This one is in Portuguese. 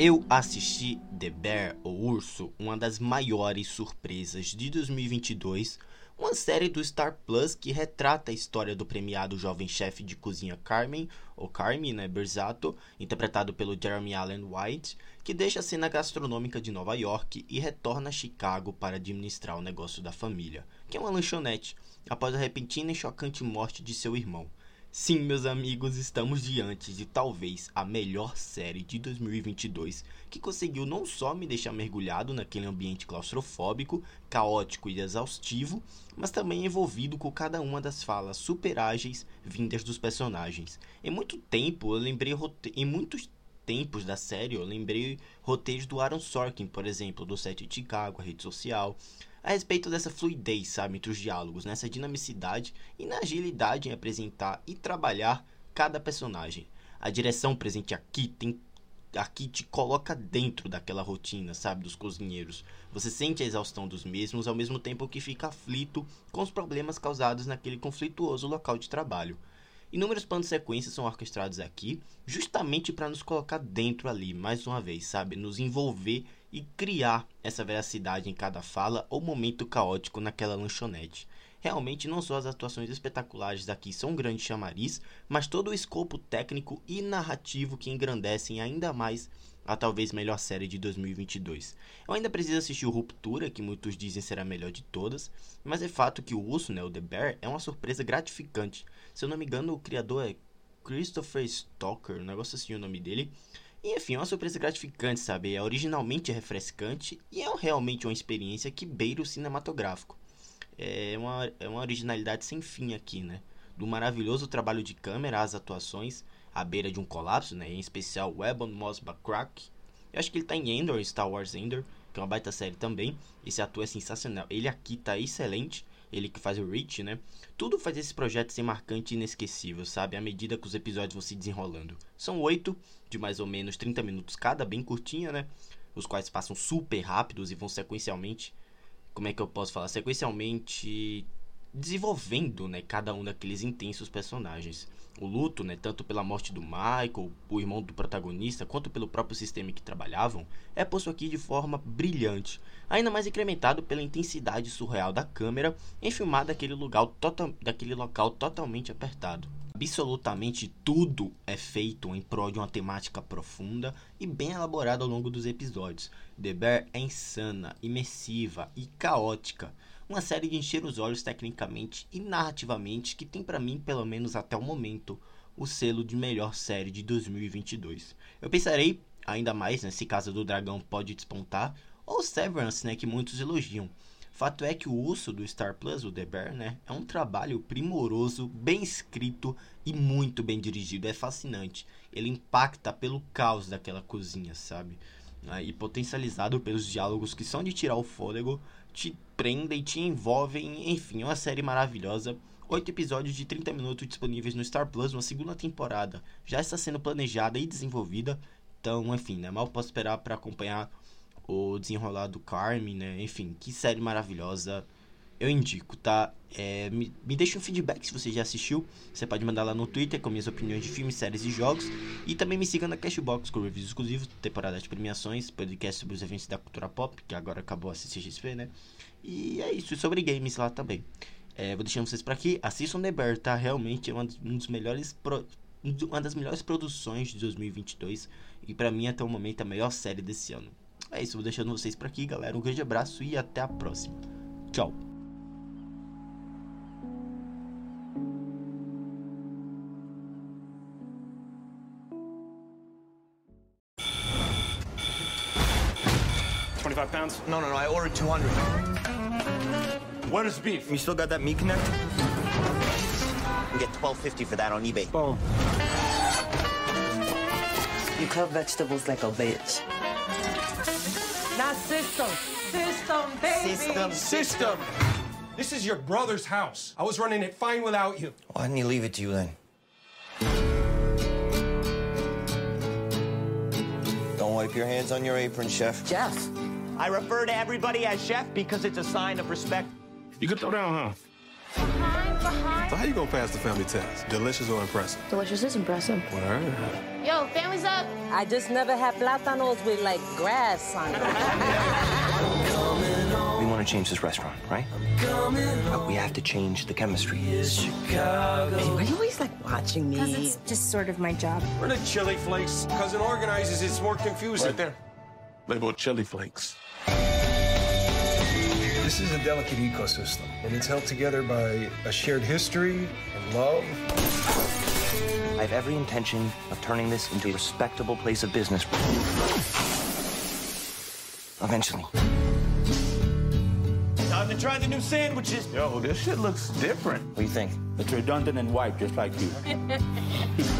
Eu assisti The Bear, o Urso, uma das maiores surpresas de 2022, uma série do Star Plus que retrata a história do premiado jovem chefe de cozinha Carmen, ou Carmen, né, Berzato, interpretado pelo Jeremy Allen White, que deixa a cena gastronômica de Nova York e retorna a Chicago para administrar o negócio da família, que é uma lanchonete, após a repentina e chocante morte de seu irmão. Sim, meus amigos, estamos diante de talvez a melhor série de 2022 que conseguiu não só me deixar mergulhado naquele ambiente claustrofóbico, caótico e exaustivo, mas também envolvido com cada uma das falas super ágeis vindas dos personagens. Em muito tempo, eu lembrei em muitos tempos da série, eu lembrei roteiros do Aaron Sorkin, por exemplo, do set de Chicago, a rede social, a respeito dessa fluidez, sabe, entre os diálogos, nessa dinamicidade e na agilidade em apresentar e trabalhar cada personagem. A direção presente aqui tem aqui te coloca dentro daquela rotina, sabe, dos cozinheiros. Você sente a exaustão dos mesmos ao mesmo tempo que fica aflito com os problemas causados naquele conflituoso local de trabalho. Inúmeros planos de sequência são orquestrados aqui, justamente para nos colocar dentro ali, mais uma vez, sabe? Nos envolver e criar essa veracidade em cada fala ou momento caótico naquela lanchonete. Realmente não só as atuações espetaculares daqui são um grande chamariz, mas todo o escopo técnico e narrativo que engrandecem ainda mais a talvez melhor série de 2022. Eu ainda preciso assistir o Ruptura, que muitos dizem ser a melhor de todas, mas é fato que o Urso, né, o The Bear, é uma surpresa gratificante. Se eu não me engano, o criador é Christopher Stalker, um negócio assim o nome dele. E enfim, é uma surpresa gratificante, sabe? É originalmente refrescante e é realmente uma experiência que beira o cinematográfico. É uma, é uma originalidade sem fim aqui, né? Do maravilhoso trabalho de câmera às atuações, à beira de um colapso, né? Em especial o Ebon Moss Backrack. Eu acho que ele tá em Endor, Star Wars Endor, que é uma baita série também. Esse ator é sensacional. Ele aqui tá excelente. Ele que faz o Rich, né? Tudo faz esse projeto ser marcante e inesquecível, sabe? À medida que os episódios vão se desenrolando. São oito, de mais ou menos 30 minutos cada, bem curtinha, né? Os quais passam super rápidos e vão sequencialmente. Como é que eu posso falar? Sequencialmente desenvolvendo, né, cada um daqueles intensos personagens. O luto, né, tanto pela morte do Michael, o irmão do protagonista, quanto pelo próprio sistema em que trabalhavam, é posto aqui de forma brilhante, ainda mais incrementado pela intensidade surreal da câmera em filmar daquele, lugar, daquele local totalmente apertado. Absolutamente tudo é feito em prol de uma temática profunda e bem elaborada ao longo dos episódios. The Bear é insana, imersiva e caótica uma série de encher os olhos tecnicamente e narrativamente que tem para mim, pelo menos até o momento, o selo de melhor série de 2022. Eu pensarei ainda mais né, se Casa do Dragão pode despontar ou Severance, né, que muitos elogiam. Fato é que o Urso do Star Plus, o The Bear, né, é um trabalho primoroso, bem escrito e muito bem dirigido. É fascinante. Ele impacta pelo caos daquela cozinha, sabe? Né, e potencializado pelos diálogos que são de tirar o fôlego, te prendem, te envolvem, enfim, é uma série maravilhosa. Oito episódios de 30 minutos disponíveis no Star Plus, uma segunda temporada já está sendo planejada e desenvolvida. Então, enfim, né, mal posso esperar para acompanhar o desenrolar do Carmen, né? Enfim, que série maravilhosa eu indico, tá? É, me, me deixa um feedback se você já assistiu. Você pode mandar lá no Twitter com minhas opiniões de filmes, séries e jogos. E também me siga na Cashbox com reviews exclusivos, temporada de premiações, podcast sobre os eventos da cultura pop, que agora acabou a CCXP, né? E é isso, e sobre games lá também. É, vou deixando vocês por aqui. Assistam The Bear, tá? Realmente é uma, um dos melhores pro, uma das melhores produções de 2022 e para mim até o momento a melhor série desse ano. É isso, vou deixando vocês por aqui, galera. Um grande abraço e até a próxima. Tchau. 25 pounds? No, no, no. I ordered 200. What is beef? You still got that meat connect? You get 12.50 for that on eBay. Boom. You cut vegetables like a bitch. Not system. System, baby. System. System. This is your brother's house. I was running it fine without you. Why didn't he leave it to you then? Don't wipe your hands on your apron, chef. Jeff. I refer to everybody as chef because it's a sign of respect. You could throw down, huh? Behind, behind. So how you gonna pass the family test? Delicious or impressive? Delicious is impressive. Word. Yo, family's up. I just never had plátanos with like grass on it. We want to change this restaurant, right? But we have to change the chemistry. Hey, why are you always like watching me? Because It's just sort of my job. We're the chili flakes. Because it organizes, it's more confusing. Right there. Labeled chili flakes. This is a delicate ecosystem, and it's held together by a shared history and love. I have every intention of turning this into a respectable place of business. Eventually. Time to try the new sandwiches. Yo, this shit looks different. What do you think? It's redundant and white, just like you.